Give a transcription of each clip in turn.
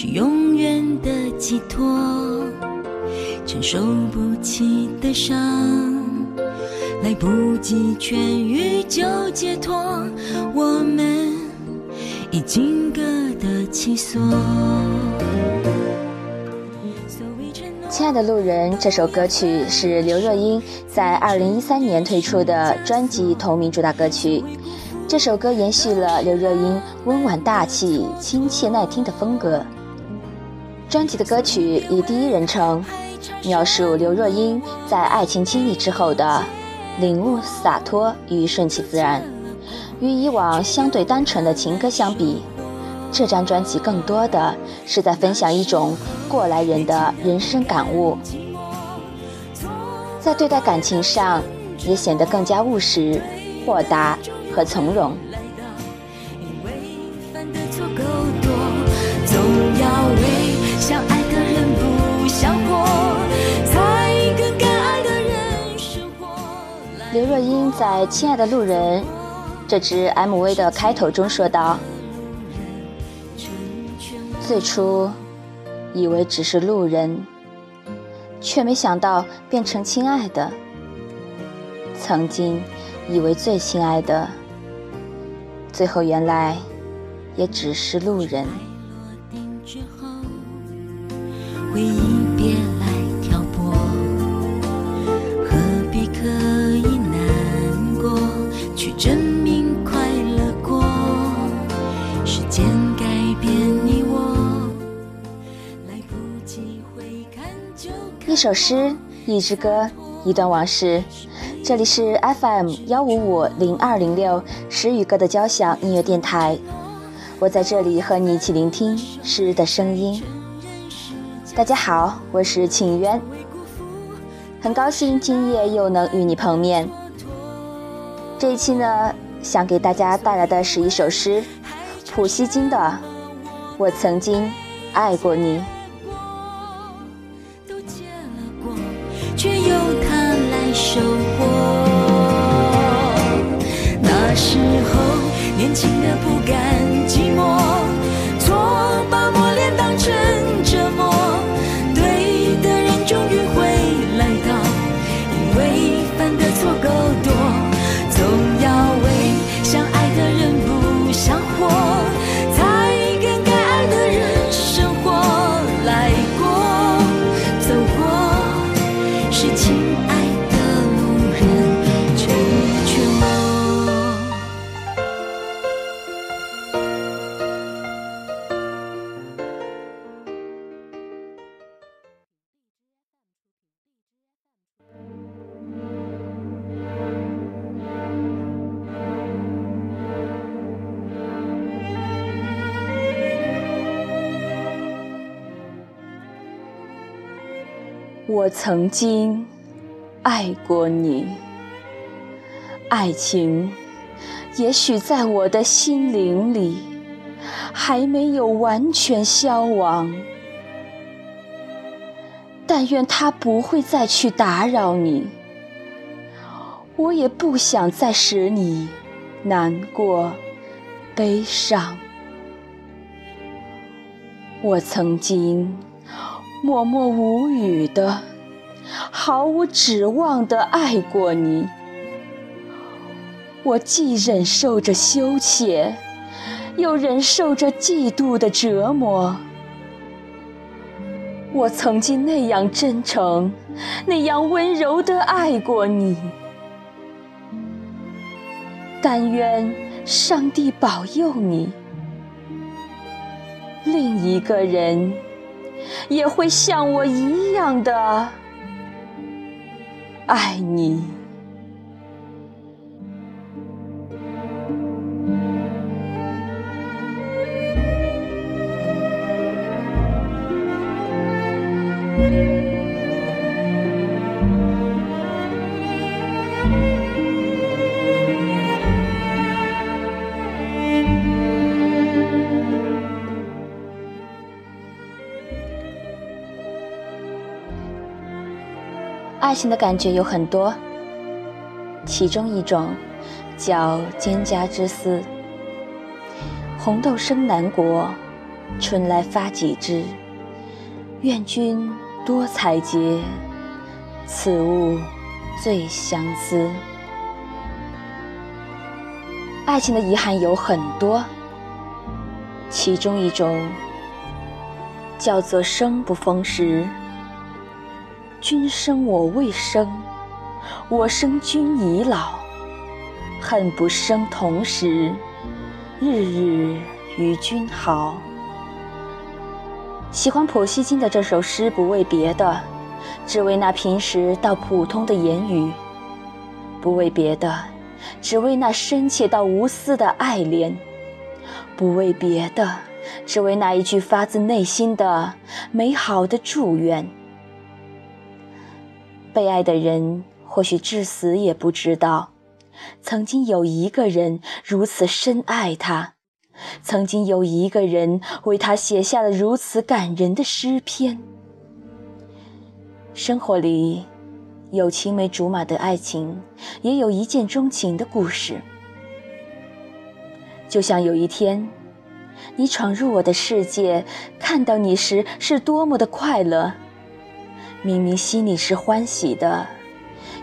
是永远的寄托，承受不起的伤，来不及痊愈就解脱，我们已经各得其所。亲爱的路人，这首歌曲是刘若英在二零一三年推出的专辑同名主打歌曲。这首歌延续了刘若英温婉大气、亲切耐听的风格。专辑的歌曲以第一人称描述刘若英在爱情经历之后的领悟、洒脱与顺其自然。与以往相对单纯的情歌相比，这张专辑更多的是在分享一种过来人的人生感悟，在对待感情上也显得更加务实、豁达和从容。刘若英在《亲爱的路人》这支 MV 的开头中说道。最初，以为只是路人，却没想到变成亲爱的。曾经以为最亲爱的，最后原来也只是路人。回忆一首诗，一支歌，一段往事。这里是 FM 幺五五零二零六诗与歌的交响音乐电台，我在这里和你一起聆听诗的声音。大家好，我是庆渊，很高兴今夜又能与你碰面。这一期呢，想给大家带来的是一首诗，普希金的《我曾经爱过你》。我曾经爱过你，爱情也许在我的心灵里还没有完全消亡，但愿它不会再去打扰你，我也不想再使你难过、悲伤。我曾经。默默无语的，毫无指望的爱过你，我既忍受着羞怯，又忍受着嫉妒的折磨。我曾经那样真诚，那样温柔的爱过你，但愿上帝保佑你，另一个人。也会像我一样的爱你。爱情的感觉有很多，其中一种叫蒹葭之思。红豆生南国，春来发几枝。愿君多采撷，此物最相思。爱情的遗憾有很多，其中一种叫做生不逢时。君生我未生，我生君已老，恨不生同时，日日与君好。喜欢普希金的这首诗，不为别的，只为那平时到普通的言语；不为别的，只为那深切到无私的爱恋；不为别的，只为那一句发自内心的美好的祝愿。被爱的人或许至死也不知道，曾经有一个人如此深爱他，曾经有一个人为他写下了如此感人的诗篇。生活里有青梅竹马的爱情，也有一见钟情的故事。就像有一天，你闯入我的世界，看到你时是多么的快乐。明明心里是欢喜的，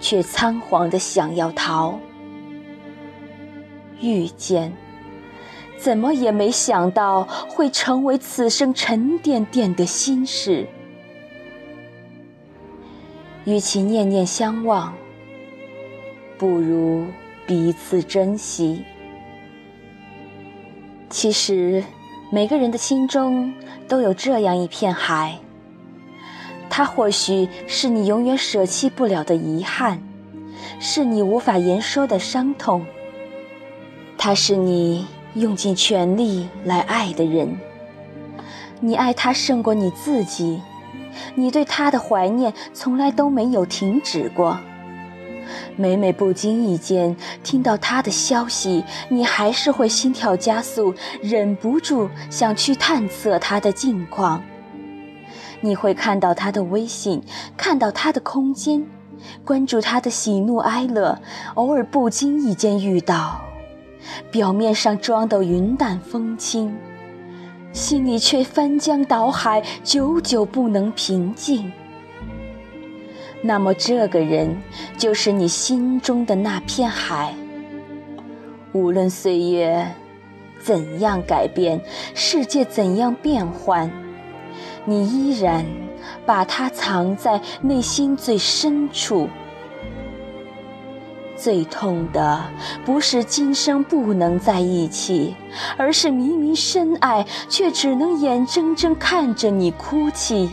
却仓皇的想要逃。遇见，怎么也没想到会成为此生沉甸甸的心事。与其念念相望，不如彼此珍惜。其实，每个人的心中都有这样一片海。它或许是你永远舍弃不了的遗憾，是你无法言说的伤痛。他是你用尽全力来爱的人，你爱他胜过你自己，你对他的怀念从来都没有停止过。每每不经意间听到他的消息，你还是会心跳加速，忍不住想去探测他的近况。你会看到他的微信，看到他的空间，关注他的喜怒哀乐，偶尔不经意间遇到，表面上装得云淡风轻，心里却翻江倒海，久久不能平静。那么，这个人就是你心中的那片海。无论岁月怎样改变，世界怎样变幻。你依然把它藏在内心最深处。最痛的不是今生不能在一起，而是明明深爱，却只能眼睁睁看着你哭泣，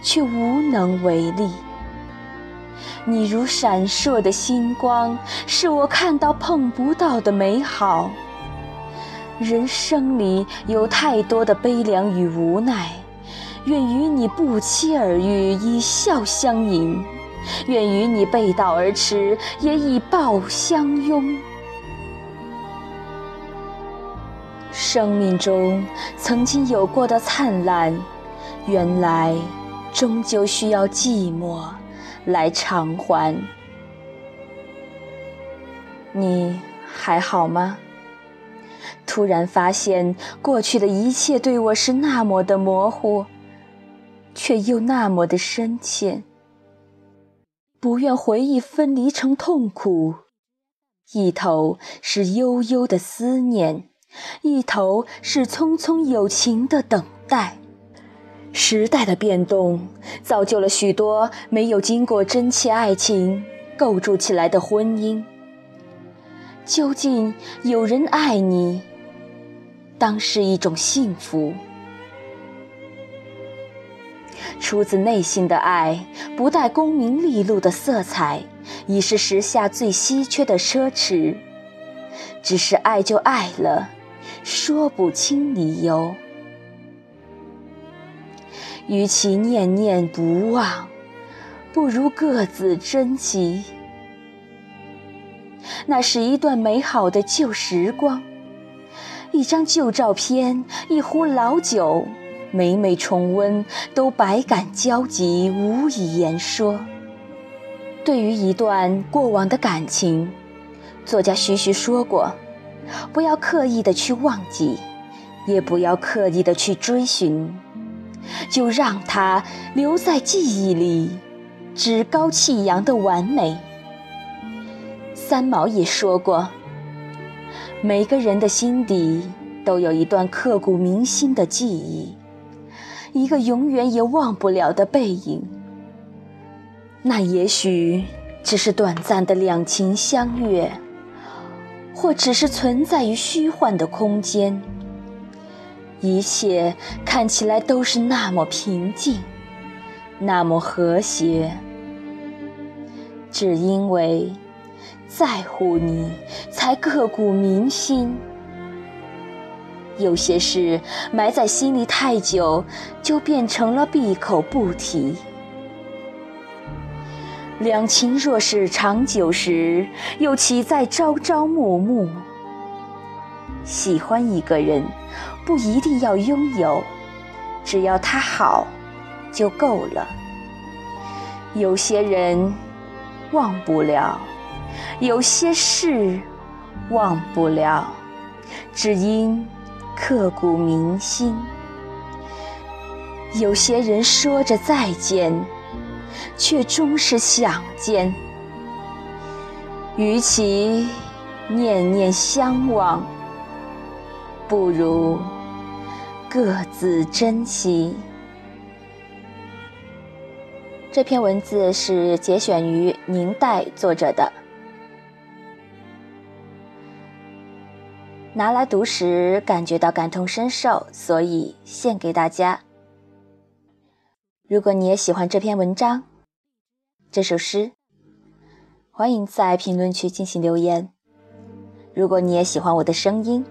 却无能为力。你如闪烁的星光，是我看到碰不到的美好。人生里有太多的悲凉与无奈。愿与你不期而遇，以笑相迎；愿与你背道而驰，也以抱相拥。生命中曾经有过的灿烂，原来终究需要寂寞来偿还。你还好吗？突然发现，过去的一切对我是那么的模糊。却又那么的深切，不愿回忆分离成痛苦。一头是悠悠的思念，一头是匆匆有情的等待。时代的变动，造就了许多没有经过真切爱情构筑起来的婚姻。究竟有人爱你，当是一种幸福。出自内心的爱，不带功名利禄的色彩，已是时下最稀缺的奢侈。只是爱就爱了，说不清理由。与其念念不忘，不如各自珍惜。那是一段美好的旧时光，一张旧照片，一壶老酒。每每重温，都百感交集，无以言说。对于一段过往的感情，作家徐徐说过：“不要刻意的去忘记，也不要刻意的去追寻，就让它留在记忆里，趾高气扬的完美。”三毛也说过：“每个人的心底都有一段刻骨铭心的记忆，一个永远也忘不了的背影。那也许只是短暂的两情相悦，或只是存在于虚幻的空间。一切看起来都是那么平静，那么和谐，只因为……”在乎你，才刻骨铭心。有些事埋在心里太久，就变成了闭口不提。两情若是长久时，又岂在朝朝暮暮？喜欢一个人，不一定要拥有，只要他好，就够了。有些人，忘不了。有些事忘不了，只因刻骨铭心；有些人说着再见，却终是想见。与其念念相忘，不如各自珍惜。这篇文字是节选于宁代作者的。拿来读时感觉到感同身受，所以献给大家。如果你也喜欢这篇文章、这首诗，欢迎在评论区进行留言。如果你也喜欢我的声音，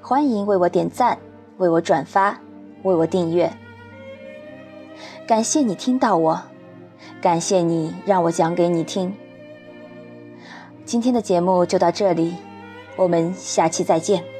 欢迎为我点赞、为我转发、为我订阅。感谢你听到我，感谢你让我讲给你听。今天的节目就到这里。我们下期再见。